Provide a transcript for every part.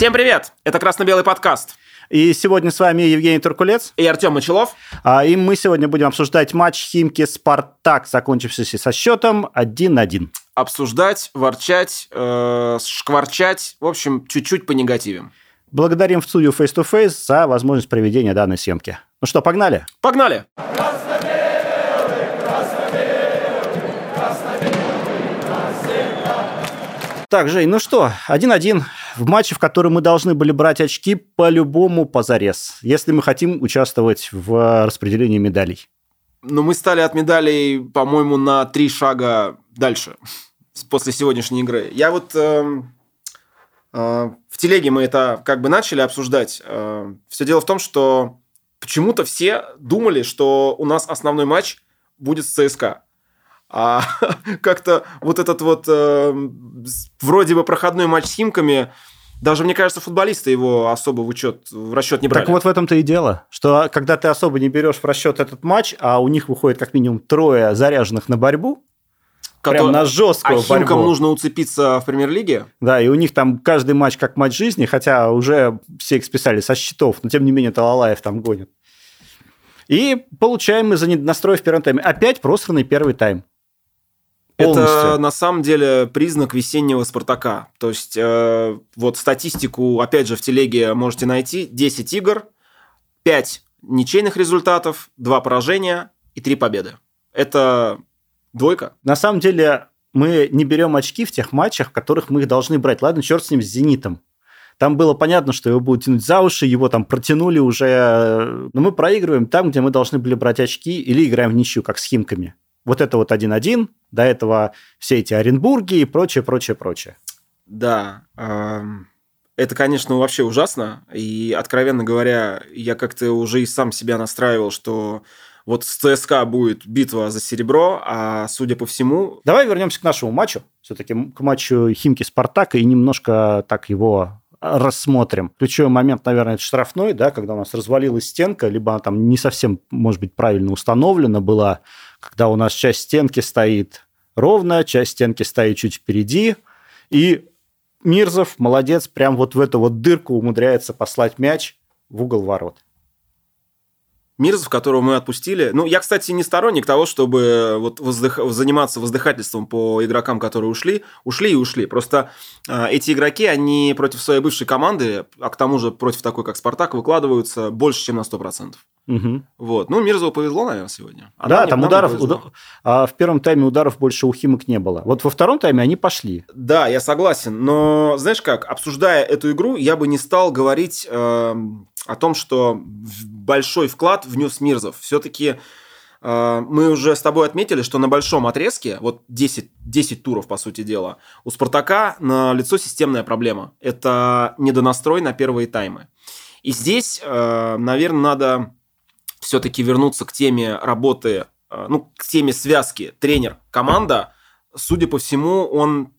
Всем привет! Это «Красно-белый подкаст». И сегодня с вами Евгений Туркулец. И Артем Мочелов. А, и мы сегодня будем обсуждать матч Химки-Спартак, закончившийся со счетом 1-1. Обсуждать, ворчать, э, шкварчать, в общем, чуть-чуть по негативам. Благодарим в студию Face to Face за возможность проведения данной съемки. Ну что, погнали? Погнали! Так, Жень, ну что, 1-1 в матче, в котором мы должны были брать очки по-любому позарез, если мы хотим участвовать в распределении медалей. Но мы стали от медалей, по-моему, на три шага дальше после сегодняшней игры. Я вот э, э, в телеге мы это как бы начали обсуждать. Э, все дело в том, что почему-то все думали, что у нас основной матч будет с ЦСКА. А как-то вот этот вот э, вроде бы проходной матч с Химками, даже, мне кажется, футболисты его особо в, учет, в расчет не брали. Так вот в этом-то и дело, что когда ты особо не берешь в расчет этот матч, а у них выходит как минимум трое заряженных на борьбу, Который... Прям на жесткую а борьбу. Нужно уцепиться в премьер-лиге? Да, и у них там каждый матч как матч жизни, хотя уже все их списали со счетов, но тем не менее Талалаев там гонит. И получаем мы за недонастрой в первом тайме. Опять просранный первый тайм. Полностью. Это на самом деле признак весеннего Спартака. То есть, э, вот статистику, опять же, в телеге можете найти. 10 игр, 5 ничейных результатов, 2 поражения и 3 победы. Это двойка. На самом деле, мы не берем очки в тех матчах, в которых мы их должны брать. Ладно, черт с ним, с «Зенитом». Там было понятно, что его будут тянуть за уши, его там протянули уже. Но мы проигрываем там, где мы должны были брать очки, или играем в ничью, как с Химками. Вот это вот 1-1, до этого все эти Оренбурги и прочее, прочее, прочее. Да, это, конечно, вообще ужасно. И, откровенно говоря, я как-то уже и сам себя настраивал, что вот с ЦСКА будет битва за серебро, а судя по всему... Давай вернемся к нашему матчу. Все-таки к матчу Химки-Спартака и немножко так его рассмотрим. Ключевой момент, наверное, это штрафной, да, когда у нас развалилась стенка, либо она там не совсем, может быть, правильно установлена была, когда у нас часть стенки стоит ровно, часть стенки стоит чуть впереди, и Мирзов, молодец, прям вот в эту вот дырку умудряется послать мяч в угол ворот. Мирзов, которого мы отпустили. Ну, я, кстати, не сторонник того, чтобы вот воздых... заниматься воздыхательством по игрокам, которые ушли. Ушли и ушли. Просто э, эти игроки, они против своей бывшей команды, а к тому же против такой, как «Спартак», выкладываются больше, чем на 100%. Угу. Вот. Ну, Мирзову повезло, наверное, сегодня. А да, там ударов... Удар... А в первом тайме ударов больше у Химок не было. Вот во втором тайме они пошли. Да, я согласен. Но, знаешь как, обсуждая эту игру, я бы не стал говорить... Э о том, что большой вклад внес Мирзов. Все-таки э, мы уже с тобой отметили, что на большом отрезке, вот 10, 10 туров, по сути дела, у Спартака на лицо системная проблема. Это недонастрой на первые таймы. И здесь, э, наверное, надо все-таки вернуться к теме работы, э, ну, к теме связки тренер-команда. Судя по всему, он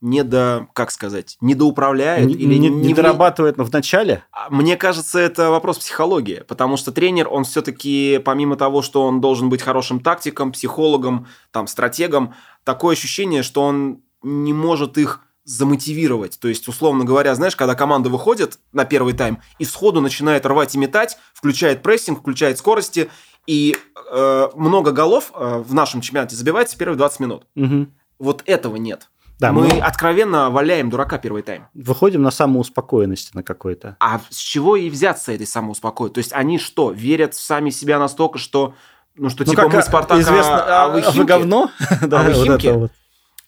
не до, как сказать, недоуправляет не, или не, не, не дорабатывает в начале? А, мне кажется, это вопрос психологии, потому что тренер, он все-таки, помимо того, что он должен быть хорошим тактиком, психологом, там, стратегом, такое ощущение, что он не может их замотивировать. То есть, условно говоря, знаешь, когда команда выходит на первый тайм и сходу начинает рвать и метать, включает прессинг, включает скорости, и э, много голов э, в нашем чемпионате забивается в первые 20 минут. Угу. Вот этого нет. Да, мы, мы откровенно валяем дурака первый тайм. Выходим на самоуспокоенность на какой-то. А с чего и взяться этой самоуспокоенности? То есть они что, верят в сами себя настолько, что ну что ну, типа как, мы Спартак, известно, а, а вы, вы говно? да, а вы Химки? Вот вот.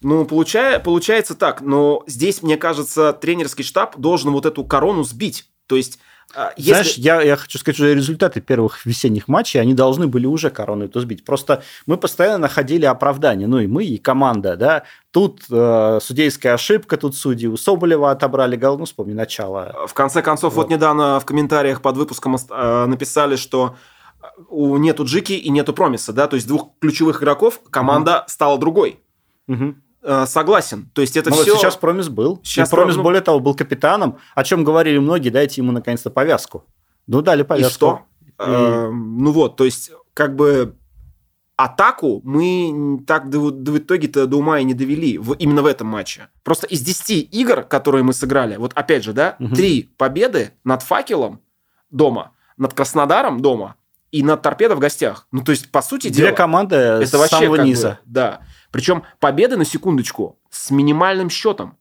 Ну, получая, получается так, но здесь, мне кажется, тренерский штаб должен вот эту корону сбить. То есть а, если... Знаешь, я, я хочу сказать, что результаты первых весенних матчей, они должны были уже корону эту сбить. Просто мы постоянно находили оправдание, ну и мы, и команда, да. Тут э, судейская ошибка, тут судьи у Соболева отобрали гол, ну вспомни начало. В конце концов, вот, вот недавно в комментариях под выпуском э, написали, что у нету Джики и нету Промиса, да, то есть двух ключевых игроков команда угу. стала другой. Угу. Э, согласен. То есть это ну, все... Вот сейчас Промис был. Сейчас и Промис, ну... более того, был капитаном, о чем говорили многие, дайте ему наконец-то повязку. Ну, дали повязку. И что? И... Э, ну вот, то есть как бы атаку мы так до, до, в итоге-то до ума и не довели в, именно в этом матче. Просто из 10 игр, которые мы сыграли, вот опять же, да, угу. победы над факелом дома, над Краснодаром дома и над торпедо в гостях. Ну, то есть, по сути Две дела... команды это с вообще самого низа. Бы, да. Причем победы, на секундочку, с минимальным счетом.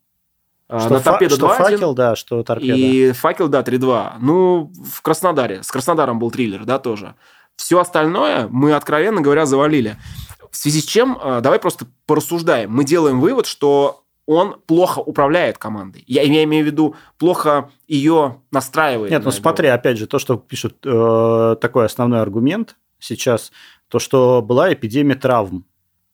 А, что на торпедо что факел, да, что торпеда. И факел, да, 3-2. Ну, в Краснодаре. С Краснодаром был триллер, да, тоже. Все остальное мы, откровенно говоря, завалили. В связи с чем, а, давай просто порассуждаем. Мы делаем вывод, что он плохо управляет командой. Я, я имею в виду, плохо ее настраивает. Нет, ну смотри, опять же, то, что пишут, э, такой основной аргумент сейчас, то, что была эпидемия травм.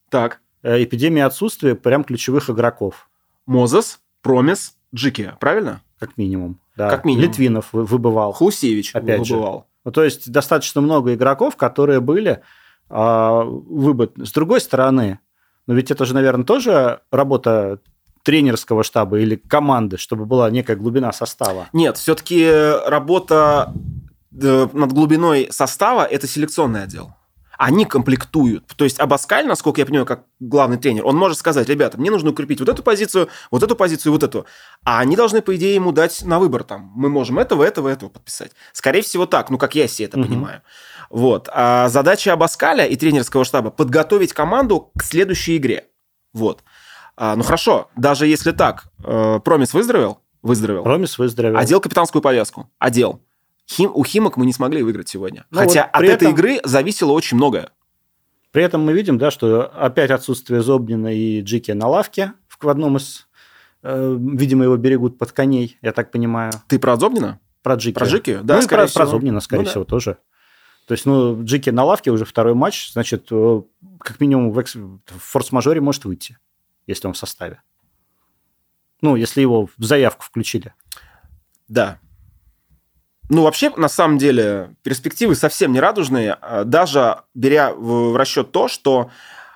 Так. Э, эпидемия отсутствия прям ключевых игроков. Мозес, Промис, Джики, правильно? Как минимум. Да. Как минимум. Литвинов выбывал. Хусевич опять выбывал. Же. Ну, то есть достаточно много игроков, которые были а, выбыт. С другой стороны, но ведь это же, наверное, тоже работа тренерского штаба или команды, чтобы была некая глубина состава? Нет, все-таки работа э, над глубиной состава – это селекционный отдел они комплектуют. То есть Абаскаль, насколько я понимаю, как главный тренер, он может сказать, ребята, мне нужно укрепить вот эту позицию, вот эту позицию, вот эту. А они должны, по идее, ему дать на выбор там. Мы можем этого, этого, этого подписать. Скорее всего так, ну, как я себе это угу. понимаю. Вот. А задача Абаскаля и тренерского штаба подготовить команду к следующей игре. Вот. А, ну хорошо, даже если так, э, Промис выздоровел? Выздоровел. Промис выздоровел. Одел капитанскую повязку? Одел. Хим, у Химок мы не смогли выиграть сегодня. Ну, Хотя вот от этом, этой игры зависело очень многое. При этом мы видим, да, что опять отсутствие Зобнина и Джики на лавке в одном из... Э, видимо, его берегут под коней, я так понимаю. Ты про Зобнина? Про Джики. Про Джики? Да, ну, и про, всего. про Зобнина, скорее ну, всего, да. тоже. То есть, ну, Джики на лавке уже второй матч, значит, э, как минимум в, экс... в форс-мажоре может выйти, если он в составе. Ну, если его в заявку включили. Да, ну, вообще, на самом деле, перспективы совсем не радужные, а, даже беря в расчет то, что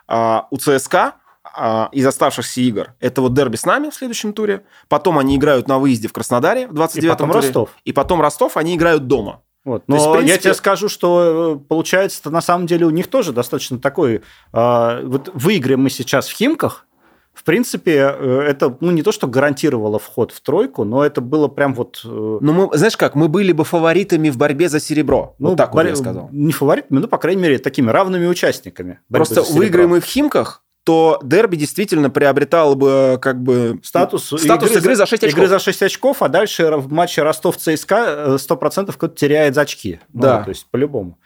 а, у ЦСКА а, из оставшихся игр это вот дерби с нами в следующем туре, потом они играют на выезде в Краснодаре в 29-м И потом туре, Ростов. И потом Ростов, они играют дома. Вот. Но есть, принципе... я тебе скажу, что э, получается, на самом деле у них тоже достаточно такой... Э, вот выиграем мы сейчас в Химках, в принципе, э, это ну, не то, что гарантировало вход в тройку, но это было прям вот... Э, ну, мы, знаешь как, мы были бы фаворитами в борьбе за серебро. Ну, вот так бор... вот я сказал. Не фаворитами, ну, по крайней мере, такими равными участниками. Просто выиграем мы в Химках, то дерби действительно приобретал бы как бы статус, статус игры, игры за 6 очков. Игры за 6 очков, а дальше в матче Ростов-ЦСКА 100% кто-то теряет очки. Да. Ну, то есть по-любому.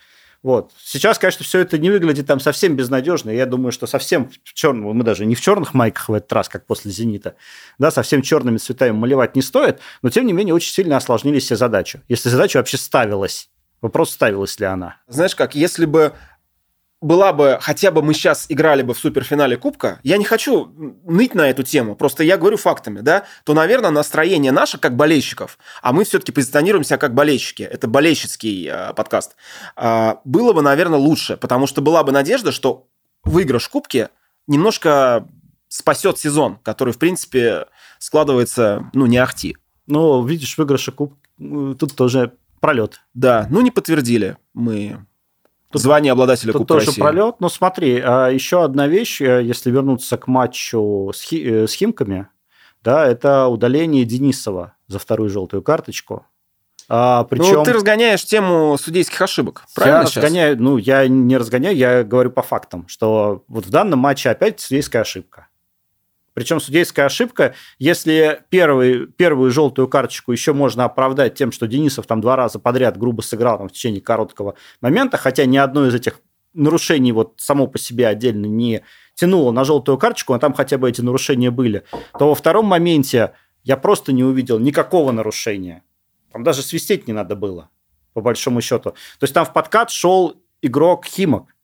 Вот. Сейчас, конечно, все это не выглядит там совсем безнадежно. Я думаю, что совсем в черном, мы даже не в черных майках в этот раз, как после «Зенита», да, совсем черными цветами малевать не стоит, но, тем не менее, очень сильно осложнили себе задачу. Если задача вообще ставилась, Вопрос, ставилась ли она. Знаешь как, если бы была бы, хотя бы мы сейчас играли бы в суперфинале Кубка, я не хочу ныть на эту тему, просто я говорю фактами, да, то, наверное, настроение наше как болельщиков, а мы все-таки позиционируемся как болельщики, это болельщицкий э, подкаст, э, было бы, наверное, лучше, потому что была бы надежда, что выигрыш Кубки немножко спасет сезон, который, в принципе, складывается, ну, не ахти. Ну, видишь, выигрыша Куб, тут тоже пролет. Да, ну, не подтвердили мы Тут, Звание обладателя тут Кубка тоже России. пролет. Но смотри, а, еще одна вещь, э, если вернуться к матчу с, Хи, э, с Химками, да, это удаление Денисова за вторую желтую карточку. А, причем... Ну, ты разгоняешь тему судейских ошибок, правильно я сейчас? разгоняю, ну, я не разгоняю, я говорю по фактам, что вот в данном матче опять судейская ошибка. Причем судейская ошибка, если первый, первую желтую карточку еще можно оправдать тем, что Денисов там два раза подряд грубо сыграл там, в течение короткого момента, хотя ни одно из этих нарушений вот само по себе отдельно не тянуло на желтую карточку, а там хотя бы эти нарушения были, то во втором моменте я просто не увидел никакого нарушения. Там даже свистеть не надо было, по большому счету. То есть там в подкат шел игрок Химок.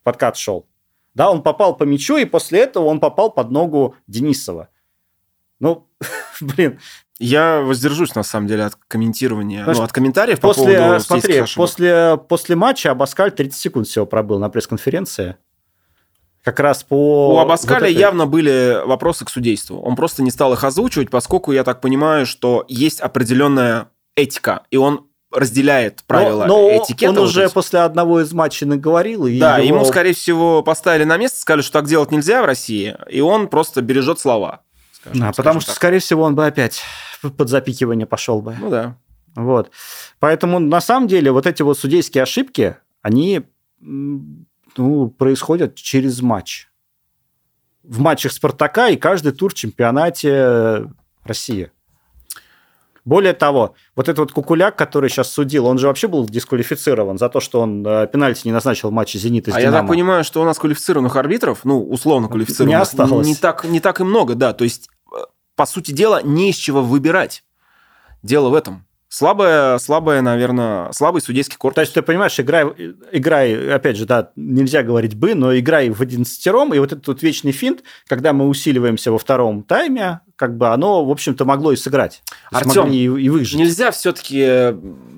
В подкат шел. Да, он попал по мячу, и после этого он попал под ногу Денисова. Ну, блин. Я воздержусь, на самом деле, от комментирования, Знаешь, ну, от комментариев после, по поводу Смотри, после, после матча Абаскаль 30 секунд всего пробыл на пресс-конференции. Как раз по... У Абаскаля вот этой... явно были вопросы к судейству. Он просто не стал их озвучивать, поскольку я так понимаю, что есть определенная этика, и он разделяет правила но, но этикета. Он вот уже эти. после одного из матчей наговорил. И Да, его... ему, скорее всего, поставили на место, сказали, что так делать нельзя в России, и он просто бережет слова. скажем- Да, скажем потому что, так. скорее всего, он бы опять под запикивание пошел бы. Ну да. Вот. Поэтому, на самом деле, вот эти вот судейские ошибки, они ну, происходят через матч. В матчах Спартака и каждый тур в чемпионате России. Более того, вот этот вот Кукуляк, который сейчас судил, он же вообще был дисквалифицирован за то, что он э, пенальти не назначил в матче «Зенита» с А я «Динамо». так понимаю, что у нас квалифицированных арбитров, ну, условно квалифицированных, Не осталось. Не так, не так и много, да. То есть, э, по сути дела, не из чего выбирать. Дело в этом. Слабая, слабая, наверное, слабый судейский корпус. То есть ты понимаешь, играй, играй, опять же, да, нельзя говорить бы, но играй в одиннадцатером, и вот этот вот вечный финт, когда мы усиливаемся во втором тайме, как бы оно, в общем-то, могло и сыграть. Могли и, и выжить. Нельзя все-таки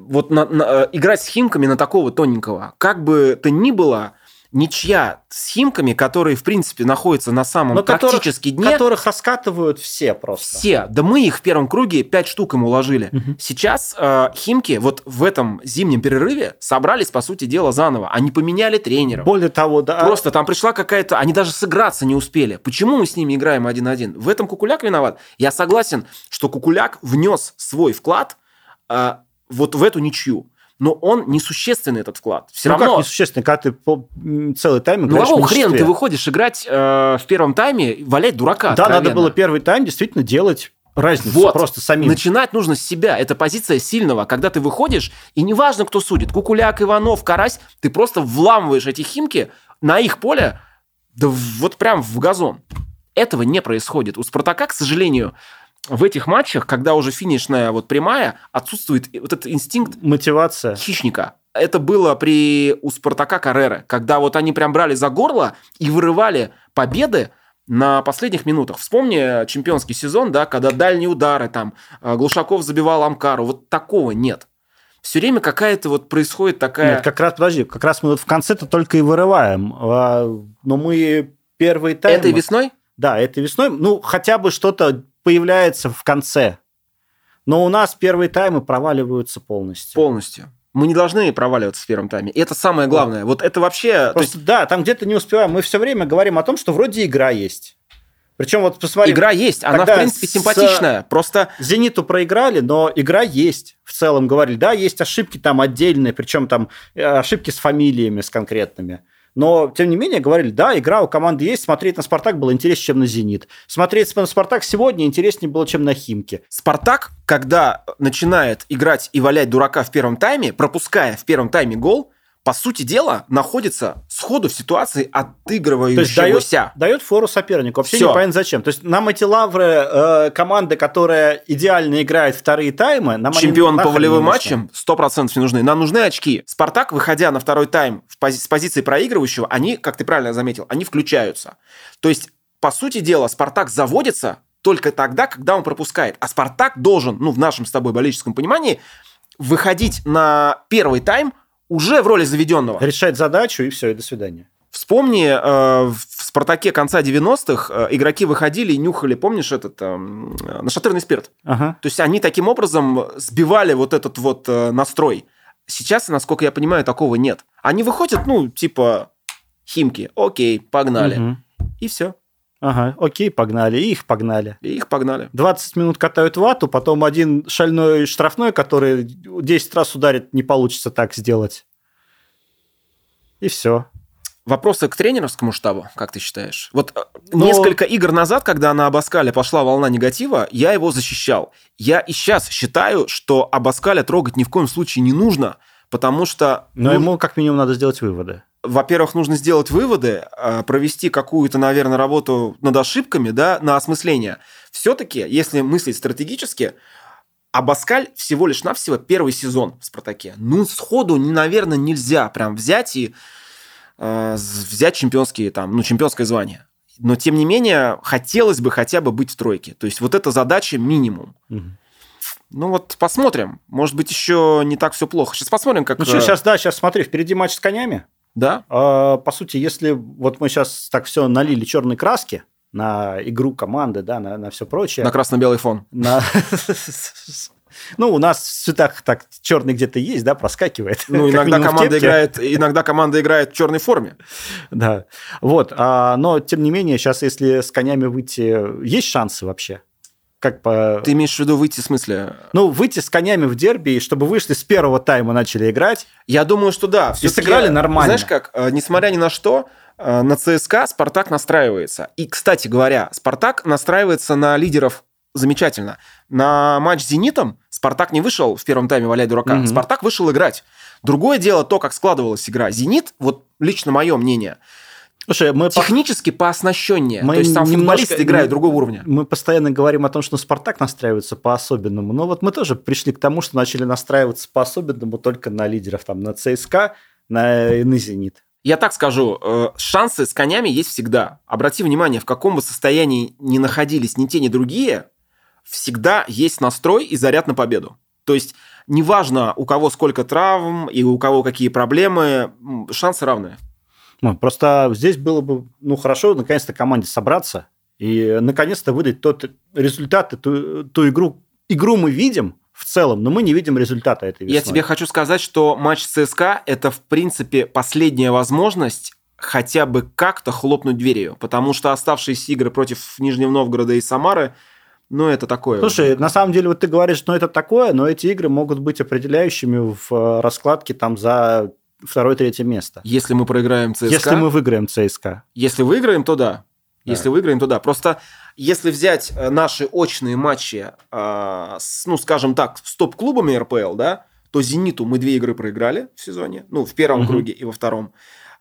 вот на- на- э, играть с химками на такого тоненького. Как бы то ни было, ничья с химками, которые, в принципе, находятся на самом Но которых- практически дне, Которых раскатывают все просто. все. Да мы их в первом круге 5 штук им уложили. Мгм. Сейчас э, химки вот в этом зимнем перерыве собрались, по сути дела, заново. Они поменяли тренеров. Более того, да, Просто там пришла какая-то... Они даже сыграться не успели. Почему мы с ними играем один-один? В этом Кукуляк виноват. Я согласен, что Кукуляк внес свой вклад а, вот в эту ничью. Но он несущественный, этот вклад. Все ну равно... как несущественно, когда ты по- целый тайм Ну, играешь хрена меньшинстве. ты выходишь играть э, в первом тайме, валять дурака Да, надо было первый тайм действительно делать разницу Вот. просто самим. Начинать нужно с себя. Это позиция сильного. Когда ты выходишь, и неважно, кто судит, Кукуляк, Иванов, Карась, ты просто вламываешь эти химки на их поле, да вот прям в газон. Этого не происходит. У Спартака, к сожалению, в этих матчах, когда уже финишная вот прямая, отсутствует вот этот инстинкт Мотивация. хищника. Это было при у Спартака Карреры, когда вот они прям брали за горло и вырывали победы на последних минутах. Вспомни чемпионский сезон, да, когда дальние удары, там, э, Глушаков забивал Амкару. Вот такого нет. Все время какая-то вот происходит такая... Нет, как раз, подожди, как раз мы вот в конце-то только и вырываем. А, Но мы первый тайм... Этой весной? Да, этой весной. Ну, хотя бы что-то появляется в конце. Но у нас первые таймы проваливаются полностью. Полностью. Мы не должны проваливаться в первом тайме. И это самое главное. Вот это вообще... то Просто, есть да, там где-то не успеваем. Мы все время говорим о том, что вроде игра есть. Причем вот посмотри, игра есть, она, в принципе, симпатичная. Просто Зениту проиграли, но игра есть. В целом говорили, да, есть ошибки там отдельные, причем там э, ошибки с фамилиями, с конкретными. Но, тем не менее, говорили, да, игра у команды есть, смотреть на «Спартак» было интереснее, чем на «Зенит». Смотреть на «Спартак» сегодня интереснее было, чем на «Химки». Спартак, когда начинает играть и валять дурака в первом тайме, пропуская в первом тайме гол, по сути дела, находится сходу в ситуации отыгрывающегося. дает, дает фору сопернику. Вообще Всё. непонятно зачем. То есть нам эти лавры э, команды, которая идеально играет вторые таймы, нам Чемпион по волевым матчам 100% не нужны. Нам нужны очки. Спартак, выходя на второй тайм в пози- с позиции проигрывающего, они, как ты правильно заметил, они включаются. То есть, по сути дела, Спартак заводится только тогда, когда он пропускает. А Спартак должен, ну, в нашем с тобой болельческом понимании, выходить на первый тайм уже в роли заведенного. Решать задачу, и все, и до свидания. Вспомни, э, в «Спартаке» конца 90-х э, игроки выходили и нюхали, помнишь, этот эм, э, нашатырный спирт? Ага. То есть они таким образом сбивали вот этот вот э, настрой. Сейчас, насколько я понимаю, такого нет. Они выходят, ну, типа, химки, окей, погнали. Мгм. И все. Ага, окей, погнали, и их погнали. И их погнали. 20 минут катают вату, потом один шальной штрафной, который 10 раз ударит, не получится так сделать. И все. Вопросы к тренеровскому штабу, как ты считаешь? Вот э, Но- несколько игр назад, когда на Абаскале пошла волна негатива, я его защищал. Я и сейчас считаю, что Абаскаля трогать ни в коем случае не нужно, потому что... Но ну, ему как минимум надо сделать выводы. во-первых, нужно сделать выводы, э, провести какую-то, наверное, работу над ошибками, да, на осмысление. Все-таки, если мыслить стратегически, Абаскаль всего лишь навсего первый сезон в «Спартаке». Ну, сходу, наверное, нельзя прям взять и э, взять чемпионские, там, ну, чемпионское звание. Но, тем не менее, хотелось бы хотя бы быть в тройке. То есть вот эта задача минимум. Мгм. Ну вот посмотрим. Может быть, еще не так все плохо. Сейчас посмотрим, как... Ну что, э, сейчас, да, сейчас смотри, впереди матч с конями. Да? А, по сути, если вот мы сейчас так все налили черной краски на игру команды, да, на, все прочее. На красно-белый фон. на- Ну, у нас в цветах так черный где-то есть, да, проскакивает. Ну, иногда команда, играет, иногда команда играет в черной форме. Да. Вот. А, но, тем не менее, сейчас, если с конями выйти, есть шансы вообще? Как по... Ты имеешь в виду выйти в смысле? Ну, выйти с конями в дерби, чтобы вышли с первого тайма начали играть. Я думаю, что да. И сыграли нормально. Знаешь как, э, несмотря ни на что, э, на ЦСКА Спартак настраивается. И, кстати говоря, Спартак настраивается на лидеров замечательно. На матч с «Зенитом» Спартак не вышел в первом тайме валяй дурака. Угу. Спартак вышел играть. Другое дело то, как складывалась игра. «Зенит», вот лично мое мнение – Слушай, мы технически по... пооснащеннее. Мы То есть там футболисты играют другого уровня. Мы постоянно говорим о том, что Спартак настраивается по-особенному. Но вот мы тоже пришли к тому, что начали настраиваться по-особенному только на лидеров, там, на ЦСКА, на, на Зенит. Я так скажу, э, шансы с конями есть всегда. Обрати внимание, в каком бы состоянии ни находились ни те, ни другие, всегда есть настрой и заряд на победу. То есть неважно, у кого сколько травм и у кого какие проблемы, шансы равные. Ну, просто здесь было бы ну, хорошо наконец-то команде собраться и наконец-то выдать тот результат, ту, ту игру. Игру мы видим, в целом, но мы не видим результата этой весной. Я тебе хочу сказать, что матч ЦСКА – это, в принципе, последняя возможность хотя бы как-то хлопнуть дверью, потому что оставшиеся игры против Нижнего Новгорода и Самары ну, это такое. Слушай, на самом деле, вот ты говоришь, ну, это такое, но эти игры могут быть определяющими в э, раскладке там за второе-третье место. Если мы проиграем ЦСКА? Если мы выиграем ЦСКА. Если выиграем, то да. да. Если выиграем, то да. Просто если взять э, наши очные матчи, э, с, ну, скажем так, с топ-клубами РПЛ, да, то «Зениту» мы две игры проиграли в сезоне, ну, в первом угу. круге и во втором.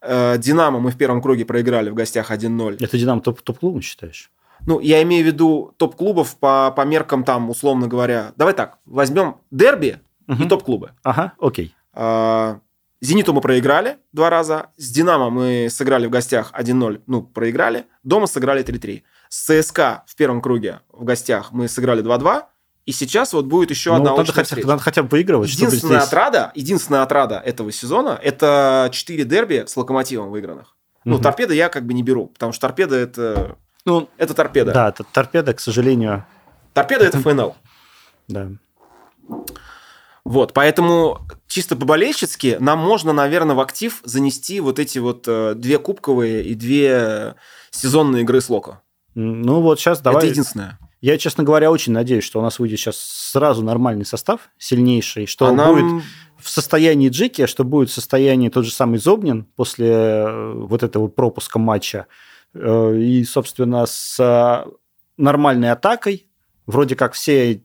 Э, «Динамо» мы в первом круге проиграли в гостях 1-0. Это «Динамо» топ- топ-клубом считаешь? Ну, я имею в виду топ-клубов по, по меркам там, условно говоря. Давай так, возьмем дерби угу. и топ-клубы. Ага, окей. А, Зениту мы проиграли два раза. С Динамо мы сыграли в гостях 1-0, ну, проиграли. Дома сыграли 3-3. С ЦСКА в первом круге в гостях мы сыграли 2-2. И сейчас вот будет еще ну, одна надо хотя, встреча. Надо хотя бы выигрывать. Единственная здесь... отрада, единственная отрада этого сезона – это 4 дерби с Локомотивом выигранных. Ну, угу. торпеда я как бы не беру, потому что торпеда – это, ну, это торпеда. Да, это торпеда, к сожалению. Торпеда – это ФНЛ. Да. Вот, поэтому чисто по-болельщицки нам можно, наверное, в актив занести вот эти вот э, две кубковые и две сезонные игры с Локо. Ну вот сейчас давай... Это единственное. Я, честно говоря, очень надеюсь, что у нас выйдет сейчас сразу нормальный состав, сильнейший, что а он нам... будет в состоянии Джеки, что будет в состоянии тот же самый Зобнин после э, вот этого пропуска матча. Э, и, собственно, с нормальной атакой, вроде как все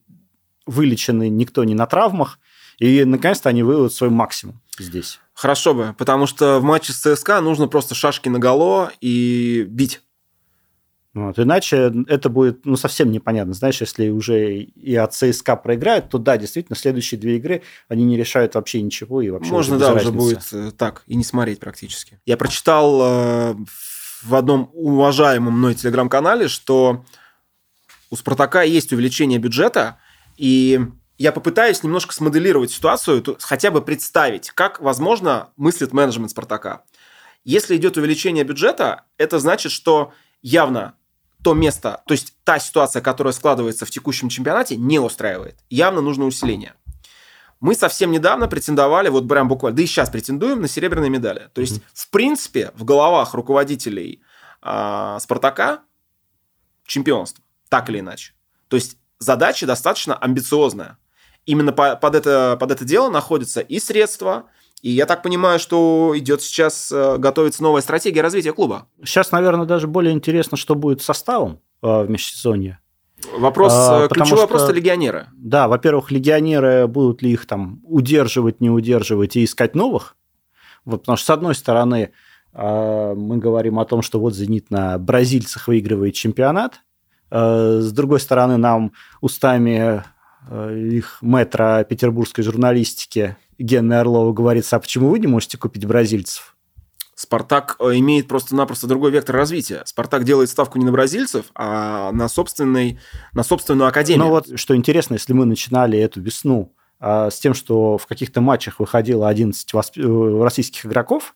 вылечены, никто не на травмах, и, наконец-то, они выведут свой максимум здесь. Хорошо бы, потому что в матче с ЦСКА нужно просто шашки на гало и бить. Вот, иначе это будет ну, совсем непонятно. Знаешь, если уже и от ЦСКА проиграют, то да, действительно, следующие две игры они не решают вообще ничего. И вообще Можно, да, разницы. уже будет э, так и не смотреть практически. Я прочитал э, в одном уважаемом мной телеграм-канале, что у «Спартака» есть увеличение бюджета, и я попытаюсь немножко смоделировать ситуацию, хотя бы представить, как, возможно, мыслит менеджмент «Спартака». Если идет увеличение бюджета, это значит, что явно то место, то есть та ситуация, которая складывается в текущем чемпионате, не устраивает. Явно нужно усиление. Мы совсем недавно претендовали, вот прям буквально, да и сейчас претендуем на серебряные медали. То есть, mm-hmm. в принципе, в головах руководителей э, Спартака чемпионство, так или иначе. То есть, задача достаточно амбициозная именно по, под, это, под это дело находятся и средства, и я так понимаю, что идет сейчас, э, готовится новая стратегия развития клуба. Сейчас, наверное, даже более интересно, что будет с составом э, в межсезонье. Вопрос, а, ключевой что, вопрос это легионеры. Да, во-первых, легионеры, будут ли их там удерживать, не удерживать и искать новых. Вот, потому что, с одной стороны, мы говорим о том, что вот «Зенит» на бразильцах выигрывает чемпионат, с другой стороны, нам устами Э, их метра петербургской журналистики Генна Орлова говорится, а почему вы не можете купить бразильцев? Спартак э, имеет просто-напросто другой вектор развития. Спартак делает ставку не на бразильцев, а на, собственный, на собственную академию. Ну вот, что интересно, если мы начинали эту весну а, с тем, что в каких-то матчах выходило 11 восп... Э, российских игроков,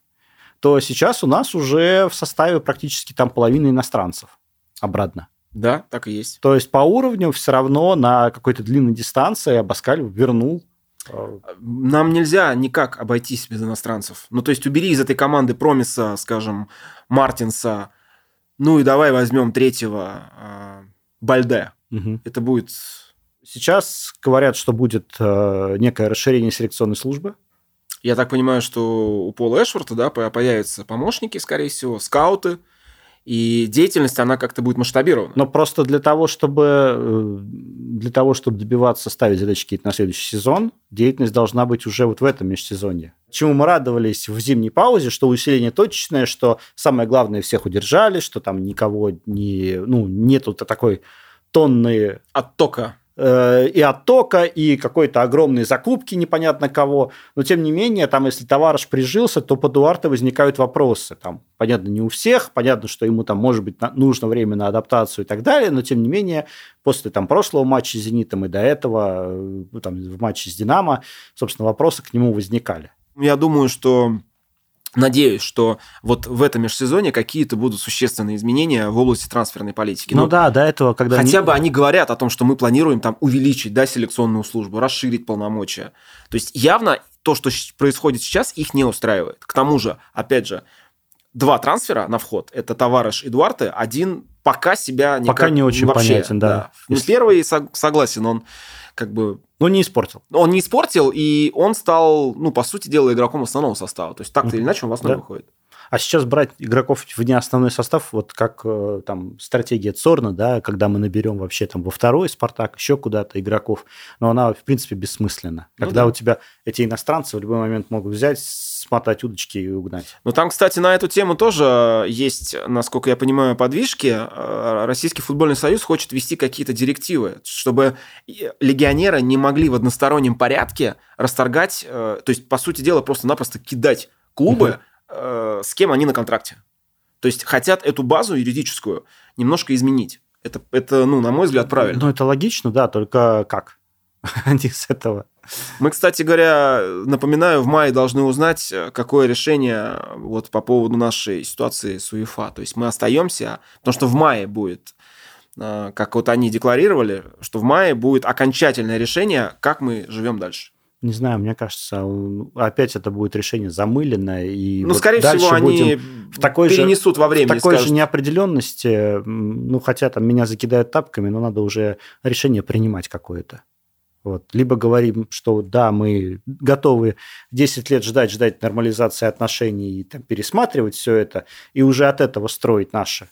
то сейчас у нас уже в составе практически там половина иностранцев обратно. Да, так и есть. То есть по уровню все равно на какой-то длинной дистанции Абаскаль вернул э, Нам нельзя никак обойтись без иностранцев. Ну, то есть убери из этой команды Промиса, скажем, Мартинса, ну и давай возьмем третьего э, Бальде. Мгм. Это будет... Сейчас говорят, что будет э, некое расширение селекционной службы. Я так понимаю, что у Пола Эшворта, да, по- появятся помощники, скорее всего, скауты, и деятельность, она как-то будет масштабирована. Но просто для того, чтобы э, для того, чтобы добиваться ставить задачи какие-то на следующий сезон, деятельность должна быть уже вот в этом межсезонье. Чему мы радовались в зимней паузе, что усиление точечное, что самое главное всех удержали, что там никого не, ну, нету такой тонны Оттока. Э, и оттока, и какой-то огромной закупки непонятно кого. Но, тем не менее, там, если товарищ прижился, то по Дуарте возникают вопросы. Там, понятно, не у всех, понятно, что ему там, может быть, нужно время на адаптацию и так далее, но, тем не менее, после там, прошлого матча с «Зенитом» и до этого, э, там, в матче с «Динамо», собственно, вопросы к нему возникали. Я думаю, что... Надеюсь, что вот в этом межсезоне какие-то будут существенные изменения в области трансферной политики. Ну, Ну, да, до этого, когда... Хотя не- бы они говорят о том, что мы планируем там увеличить да, селекционную службу, расширить полномочия. То есть явно то, что происходит сейчас, их не устраивает. К тому же, опять же, два трансфера на вход. Это Товарыш и Дуарте. Один пока себя никак Пока не очень вообще, понятен, да. Ну, Если- первый сог- согласен, он как бы Ну, не испортил. он не испортил, и он стал, ну, по сути дела, игроком основного состава. То есть так-то Мгм. или иначе он в основе Да. выходит. А сейчас брать игроков вне основной состав, вот как э, там стратегия Цорна, да, когда мы наберем вообще там во второй Спартак, еще куда-то игроков, но она, в принципе, бессмысленна. Ну Когда да. у тебя эти иностранцы в любой момент могут взять, смотать удочки и угнать. Но там, кстати, на эту тему тоже есть, насколько я понимаю, подвижки. Э, Российский футбольный союз хочет ввести какие-то директивы, чтобы легионеры не могли в одностороннем порядке расторгать, э, то есть, по сути дела, просто-напросто кидать клубы, э, с кем они на контракте. То есть хотят эту базу юридическую немножко изменить. Это, это ну, на мой взгляд, правильно. Ну, это логично, да, только как? Не с этого. Мы, кстати говоря, напоминаю, в мае должны узнать, э, какое решение вот по поводу нашей ситуации с УЕФА. То есть мы остаемся, потому что в мае будет, э, как вот они декларировали, что в мае будет окончательное решение, как мы живем дальше. Не знаю, мне кажется, опять это будет решение замыленное. И ну, вот скорее всего, они в такой же- перенесут во в времени. такой же скажут, неопределенности, м, ну, хотя там меня закидают тапками, но надо уже решение принимать какое-то. Вот. Либо говорим, что да, мы готовы 10 лет ждать, ждать нормализации отношений и там, пересматривать все это, и уже от этого строить наш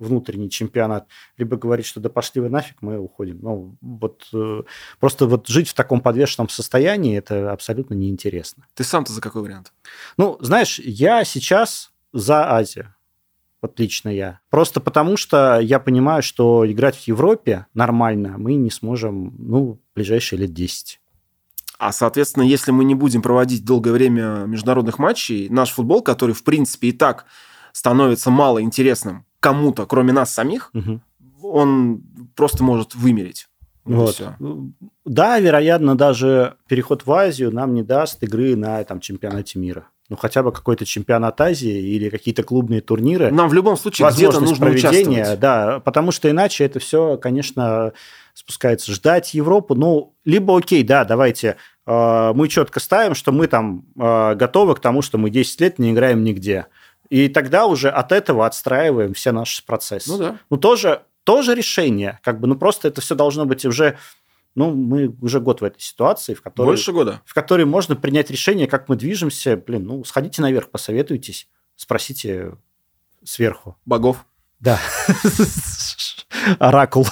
внутренний чемпионат, либо говорить, что да пошли вы нафиг, мы уходим. Ну, вот э, просто вот жить в таком подвешенном состоянии, это абсолютно неинтересно. Ты сам-то за какой вариант? Ну, знаешь, я сейчас за Азию. Вот лично я. Просто потому, что я понимаю, что играть в Европе нормально мы не сможем, ну, ближайшие лет 10. А, соответственно, если мы не будем проводить долгое время международных матчей, наш футбол, который, в принципе, и так становится мало интересным кому-то, кроме нас самих, Мгм. он просто может вымереть. Вот всё. Да, вероятно, даже переход в Азию нам не даст игры на там, чемпионате мира. Ну, хотя бы какой-то чемпионат Азии или какие-то клубные турниры. Нам в любом случае где-то нужно участвовать. да, потому что иначе это все, конечно, спускается. Ждать Европу, ну, либо окей, да, давайте, э, мы четко ставим, что мы там э, готовы к тому, что мы 10 лет не играем нигде. И тогда уже от этого отстраиваем все наши процессы. Ну да. Ну, тоже, тоже решение, как бы, ну, просто это все должно быть уже, ну, мы уже год в этой ситуации, в которой Больше года. в которой можно принять решение, как мы движемся. Блин, ну, сходите наверх, посоветуйтесь, спросите сверху. Богов. Да. Оракул.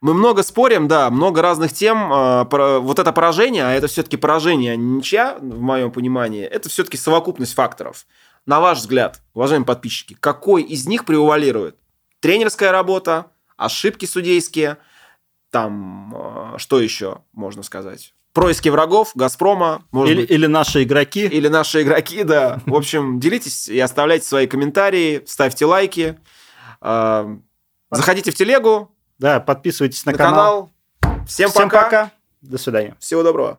Мы много спорим, да, много разных тем. а, Вот это поражение, а это все-таки поражение, а не ничья, в моем понимании, это все-таки совокупность факторов. На ваш взгляд, уважаемые подписчики, какой из них превалирует? Тренерская работа, ошибки судейские, там, а, что еще можно сказать? Происки врагов, Газпрома, может Или, быть, или наши игроки. или наши игроки, да. В общем, делитесь и оставляйте свои комментарии, ставьте лайки, а, заходите в телегу, Да, подписывайтесь на, на канал. Всем, Всем пока. пока. До свидания. Всего доброго.